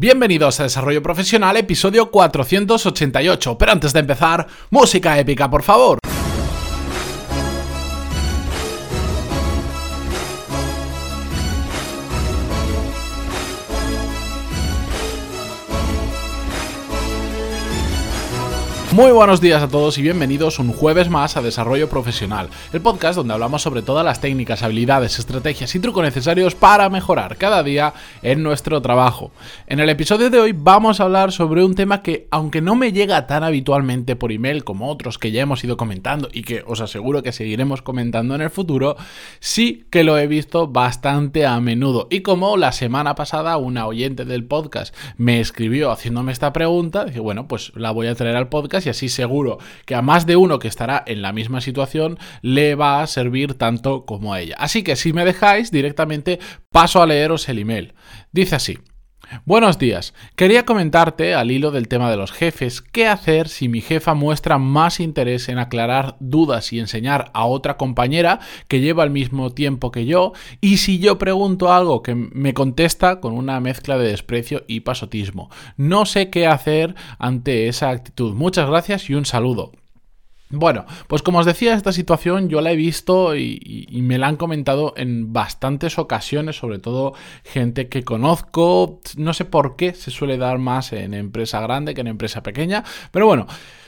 Bienvenidos a Desarrollo Profesional, episodio 488. Pero antes de empezar, música épica, por favor. Muy buenos días a todos y bienvenidos un jueves más a Desarrollo Profesional, el podcast donde hablamos sobre todas las técnicas, habilidades, estrategias y trucos necesarios para mejorar cada día en nuestro trabajo. En el episodio de hoy vamos a hablar sobre un tema que, aunque no me llega tan habitualmente por email como otros que ya hemos ido comentando y que os aseguro que seguiremos comentando en el futuro, sí que lo he visto bastante a menudo. Y como la semana pasada una oyente del podcast me escribió haciéndome esta pregunta, dije, bueno, pues la voy a traer al podcast y así seguro que a más de uno que estará en la misma situación le va a servir tanto como a ella. Así que si me dejáis directamente paso a leeros el email. Dice así. Buenos días. Quería comentarte, al hilo del tema de los jefes, qué hacer si mi jefa muestra más interés en aclarar dudas y enseñar a otra compañera que lleva el mismo tiempo que yo, y si yo pregunto algo que me contesta con una mezcla de desprecio y pasotismo. No sé qué hacer ante esa actitud. Muchas gracias y un saludo. Bueno, pues como os decía, esta situación yo la he visto y, me la han comentado en bastantes ocasiones, sobre todo gente que conozco. No sé por qué se suele dar más en empresa grande que en empresa pequeña, pero bueno,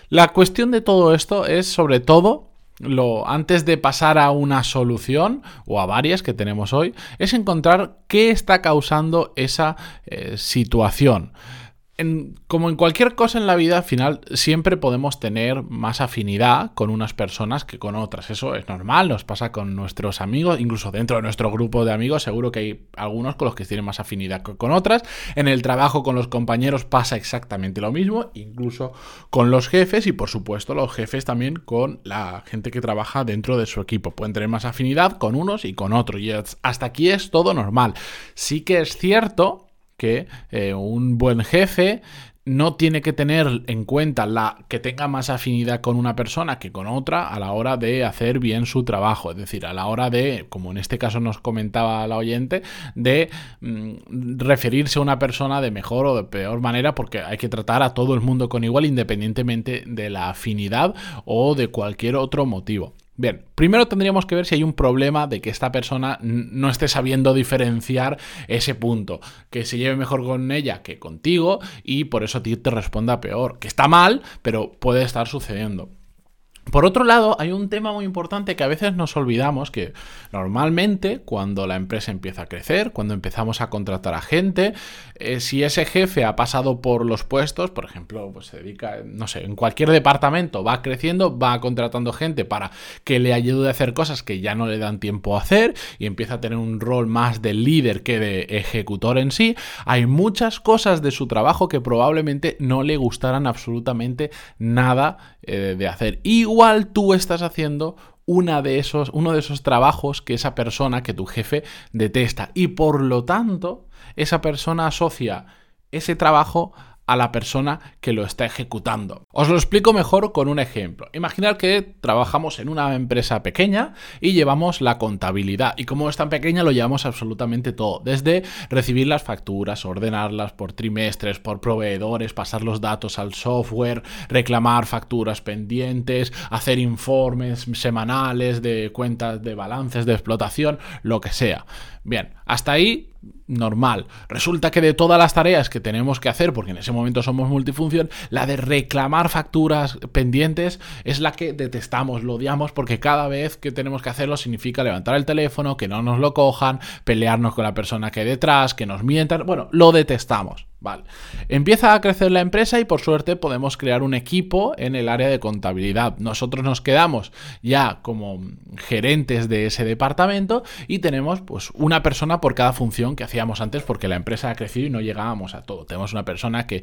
la cuestión de todo esto es sobre todo lo, antes de pasar a una solución o a varias que tenemos hoy, es encontrar qué está causando esa eh, situación como en cualquier cosa en la vida, al final siempre podemos tener más afinidad con unas personas que con otras. Eso es normal, nos pasa con nuestros amigos, incluso dentro de nuestro grupo de amigos, seguro que hay algunos con los que tienen más afinidad que con otras. En el trabajo con los compañeros pasa exactamente lo mismo, incluso con los jefes y por supuesto los jefes también con la gente que trabaja dentro de su equipo. Pueden tener más afinidad con unos y con otros. Y hasta aquí es todo normal. Sí que es cierto que eh, un buen jefe no tiene que tener en cuenta la que tenga más afinidad con una persona que con otra a la hora de hacer bien su trabajo, es decir, a la hora de, como en este caso nos comentaba la oyente, de mm, referirse a una persona de mejor o de peor manera porque hay que tratar a todo el mundo con igual independientemente de la afinidad o de cualquier otro motivo. Bien, primero tendríamos que ver si hay un problema de que esta persona no esté sabiendo diferenciar ese punto, que se lleve mejor con ella que contigo y por eso a ti te responda peor, que está mal, pero puede estar sucediendo. Por otro lado, hay un tema muy importante que a veces nos olvidamos, que normalmente cuando la empresa empieza a crecer, cuando empezamos a contratar a gente, eh, si ese jefe ha pasado por los puestos, por ejemplo, pues se dedica, no sé, en cualquier departamento va creciendo, va contratando gente para que le ayude a hacer cosas que ya no le dan tiempo a hacer y empieza a tener un rol más de líder que de ejecutor en sí, hay muchas cosas de su trabajo que probablemente no le gustaran absolutamente nada eh, de hacer. Igual tú estás haciendo una de esos, uno de esos trabajos que esa persona, que tu jefe detesta. Y por lo tanto, esa persona asocia ese trabajo a la persona que lo está ejecutando. Os lo explico mejor con un ejemplo. Imaginad que trabajamos en una empresa pequeña y llevamos la contabilidad y como es tan pequeña lo llevamos absolutamente todo, desde recibir las facturas, ordenarlas por trimestres, por proveedores, pasar los datos al software, reclamar facturas pendientes, hacer informes semanales de cuentas de balances de explotación, lo que sea. Bien, hasta ahí normal. Resulta que de todas las tareas que tenemos que hacer, porque en ese momento somos multifunción, la de reclamar facturas pendientes es la que detestamos, lo odiamos, porque cada vez que tenemos que hacerlo significa levantar el teléfono, que no nos lo cojan, pelearnos con la persona que hay detrás, que nos mientan, bueno, lo detestamos. Vale. Empieza a crecer la empresa y por suerte podemos crear un equipo en el área de contabilidad. Nosotros nos quedamos ya como gerentes de ese departamento y tenemos pues una persona por cada función que hacíamos antes porque la empresa ha crecido y no llegábamos a todo. Tenemos una persona que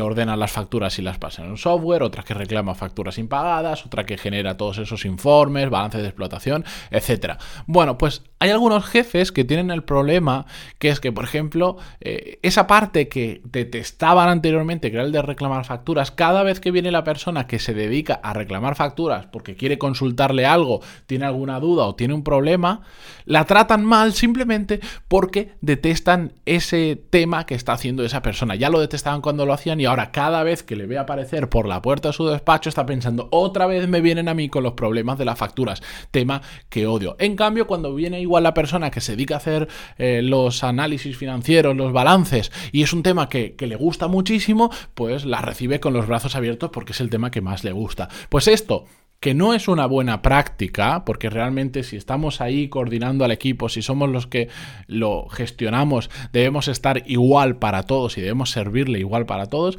ordena las facturas y las pasa en un software, otra que reclama facturas impagadas, otra que genera todos esos informes, balances de explotación, etcétera. Bueno, pues hay algunos jefes que tienen el problema que es que, por ejemplo, eh, esa parte que detestaban anteriormente, que era el de reclamar facturas, cada vez que viene la persona que se dedica a reclamar facturas porque quiere consultarle algo, tiene alguna duda o tiene un problema, la tratan mal simplemente porque detestan ese tema que está haciendo esa persona. Ya lo detestaban cuando lo hacían y ahora cada vez que le ve aparecer por la puerta de su despacho está pensando, otra vez me vienen a mí con los problemas de las facturas, tema que odio. En cambio, cuando viene igual la persona que se dedica a hacer eh, los análisis financieros, los balances, y es un tema que, que le gusta muchísimo, pues la recibe con los brazos abiertos porque es el tema que más le gusta. Pues esto que no es una buena práctica, porque realmente si estamos ahí coordinando al equipo, si somos los que lo gestionamos, debemos estar igual para todos y debemos servirle igual para todos,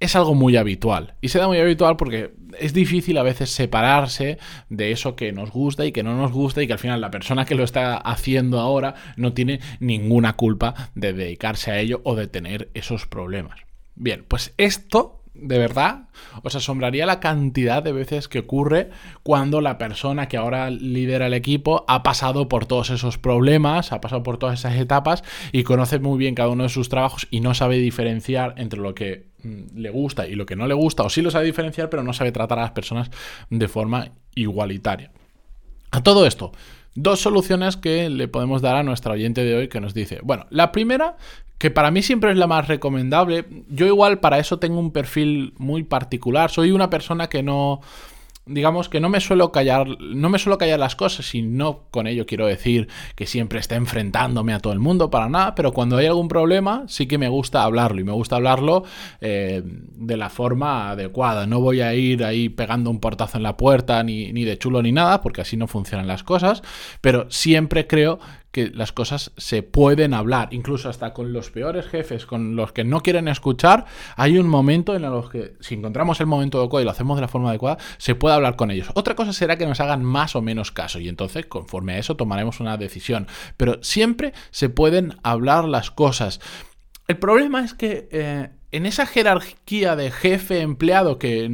es algo muy habitual. Y se da muy habitual porque es difícil a veces separarse de eso que nos gusta y que no nos gusta y que al final la persona que lo está haciendo ahora no tiene ninguna culpa de dedicarse a ello o de tener esos problemas. Bien, pues esto de verdad, os asombraría la cantidad de veces que ocurre cuando la persona que ahora lidera el equipo ha pasado por todos esos problemas, ha pasado por todas esas etapas y conoce muy bien cada uno de sus trabajos y no sabe diferenciar entre lo que mm, le gusta y lo que no le gusta, o sí lo sabe diferenciar, pero no sabe tratar a las personas de forma igualitaria. A todo esto, dos soluciones que le podemos dar a nuestra oyente de hoy que nos dice, bueno, la primera que para mí siempre es la más recomendable. Yo igual para eso tengo un perfil muy particular. Soy una persona que no digamos que no me suelo callar, no me suelo callar las cosas y no con ello quiero decir que siempre esté enfrentándome a todo el mundo para nada, pero cuando hay algún problema sí que me gusta hablarlo y me gusta hablarlo eh, de la forma adecuada. No voy a ir ahí pegando un portazo en la puerta ni, ni de chulo ni nada, porque así no funcionan las cosas, pero siempre creo que las cosas se pueden hablar, incluso hasta con los peores jefes, con los que no quieren escuchar, hay un momento en el que si encontramos el momento adecuado y lo hacemos de la forma adecuada, se puede hablar con ellos. Otra cosa será que nos hagan más o menos caso y entonces conforme a eso tomaremos una decisión, pero siempre se pueden hablar las cosas. El problema es que eh, en esa jerarquía de jefe-empleado que,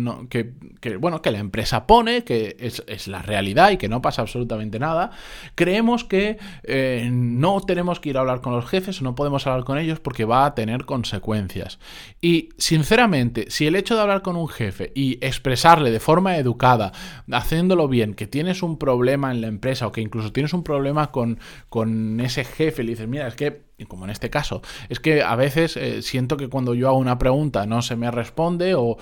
que, bueno, que la empresa pone, que es, la realidad y que no pasa absolutamente nada, creemos que eh, no tenemos que ir a hablar con los jefes o no podemos hablar con ellos porque va a tener consecuencias. Y sinceramente, si el hecho de hablar con un jefe y expresarle de forma educada, haciéndolo bien, que tienes un problema en la empresa o que incluso tienes un problema con, con ese jefe, le dices, mira, es que como en este caso, es que a veces eh, siento que cuando yo hago una pregunta no se me responde o,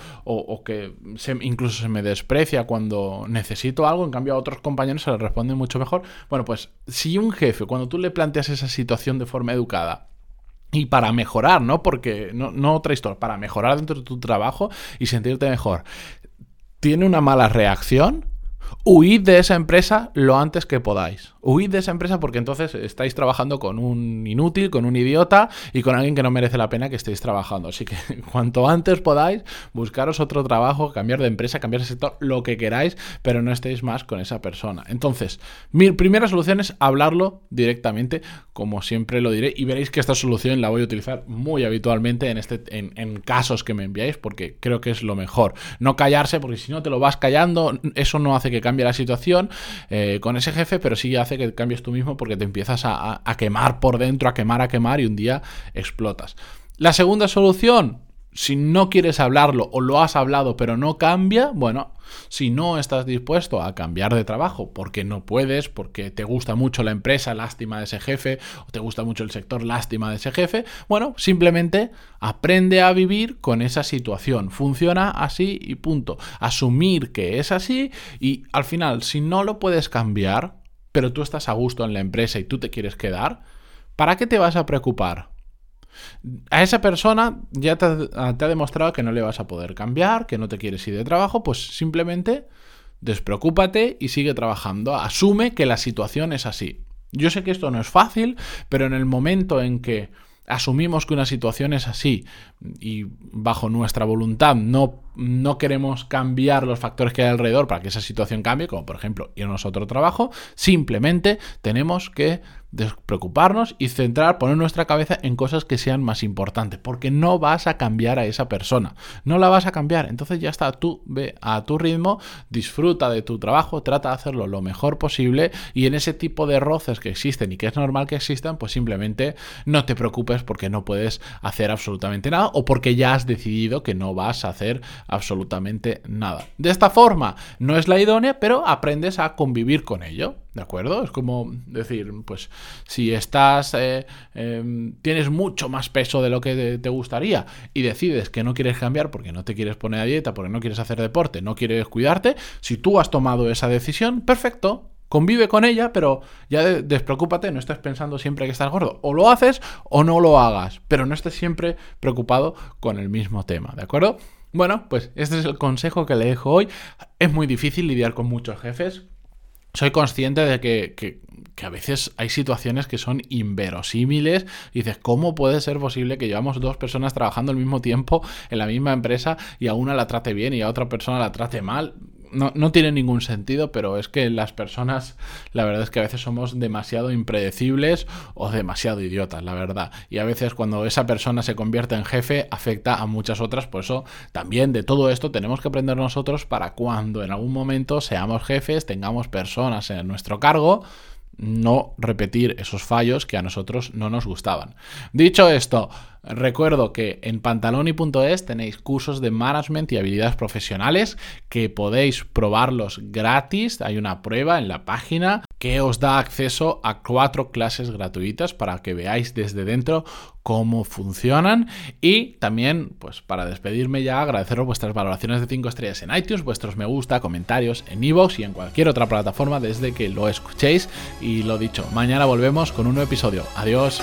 que incluso se me desprecia cuando necesito algo, en cambio a otros compañeros se les responde mucho mejor. Bueno, pues si un jefe, cuando tú le planteas esa situación de forma educada, y para mejorar, ¿no? Porque no, no otra historia, para mejorar dentro de tu trabajo y sentirte mejor, tiene una mala reacción, huid de esa empresa lo antes que podáis. Huid de esa empresa porque entonces estáis trabajando con un inútil, con un idiota y con alguien que no merece la pena que estéis trabajando. Así que cuanto antes podáis, buscaros otro trabajo, cambiar de empresa, cambiar de sector, lo que queráis, pero no estéis más con esa persona. Entonces, mi primera solución es hablarlo directamente, como siempre lo diré, y veréis que esta solución la voy a utilizar muy habitualmente en, este, en, casos que me enviáis porque creo que es lo mejor. No callarse, porque si no te lo vas callando, eso no hace que cambie la situación eh, con ese jefe, pero sí hace que cambies tú mismo porque te empiezas a, quemar por dentro, a quemar, a quemar y un día explotas. La segunda solución, si no quieres hablarlo o lo has hablado pero no cambia, bueno, si no estás dispuesto a cambiar de trabajo porque no puedes, porque te gusta mucho la empresa, lástima de ese jefe, o te gusta mucho el sector, lástima de ese jefe, bueno, simplemente aprende a vivir con esa situación. Funciona así y punto. Asumir que es así y al final, si no lo puedes cambiar, pero tú estás a gusto en la empresa y tú te quieres quedar, ¿para qué te vas a preocupar? A esa persona ya te, ha demostrado que no le vas a poder cambiar, que no te quieres ir de trabajo, pues simplemente despreocúpate y sigue trabajando. Asume que la situación es así. Yo sé que esto no es fácil, pero en el momento en que asumimos que una situación es así y bajo nuestra voluntad no, no queremos cambiar los factores que hay alrededor para que esa situación cambie, como por ejemplo irnos a otro trabajo, simplemente tenemos que despreocuparnos y centrar, poner nuestra cabeza en cosas que sean más importantes, porque no vas a cambiar a esa persona, no la vas a cambiar, entonces ya está, tú ve a tu ritmo, disfruta de tu trabajo, trata de hacerlo lo mejor posible y en ese tipo de roces que existen y que es normal que existan, pues simplemente no te preocupes porque no puedes hacer absolutamente nada o porque ya has decidido que no vas a hacer absolutamente nada. De esta forma no es la idónea, pero aprendes a convivir con ello. ¿De acuerdo? Es como decir, pues si estás, eh, em, tienes mucho más peso de lo que te gustaría y decides que no quieres cambiar porque no te quieres poner a dieta, porque no quieres hacer deporte, no quieres cuidarte, si tú has tomado esa decisión, perfecto, convive con ella, pero ya despreocúpate, no estés pensando siempre que estás gordo. O lo haces o no lo hagas, pero no estés siempre preocupado con el mismo tema, ¿de acuerdo? Bueno, pues este es el consejo que le dejo hoy. Es muy difícil lidiar con muchos jefes soy consciente de que, a veces hay situaciones que son inverosímiles. Y dices, ¿cómo puede ser posible que llevamos dos personas trabajando al mismo tiempo en la misma empresa y a una la trate bien y a otra persona la trate mal? No, tiene ningún sentido, pero es que las personas, la verdad es que a veces somos demasiado impredecibles o demasiado idiotas, la verdad. Y a veces cuando esa persona se convierte en jefe, afecta a muchas otras. Por eso también de todo esto tenemos que aprender nosotros para cuando en algún momento seamos jefes, tengamos personas en nuestro cargo, no repetir esos fallos que a nosotros no nos gustaban. Dicho esto, recuerdo que en pantaloni.es tenéis cursos de management y habilidades profesionales que podéis probarlos gratis. Hay una prueba en la página que os da acceso a cuatro clases gratuitas para que veáis desde dentro cómo funcionan y también pues para despedirme ya agradeceros vuestras valoraciones de 5 estrellas en iTunes, vuestros me gusta, comentarios en iVoox y en cualquier otra plataforma desde que lo escuchéis y lo dicho, mañana volvemos con un nuevo episodio. Adiós.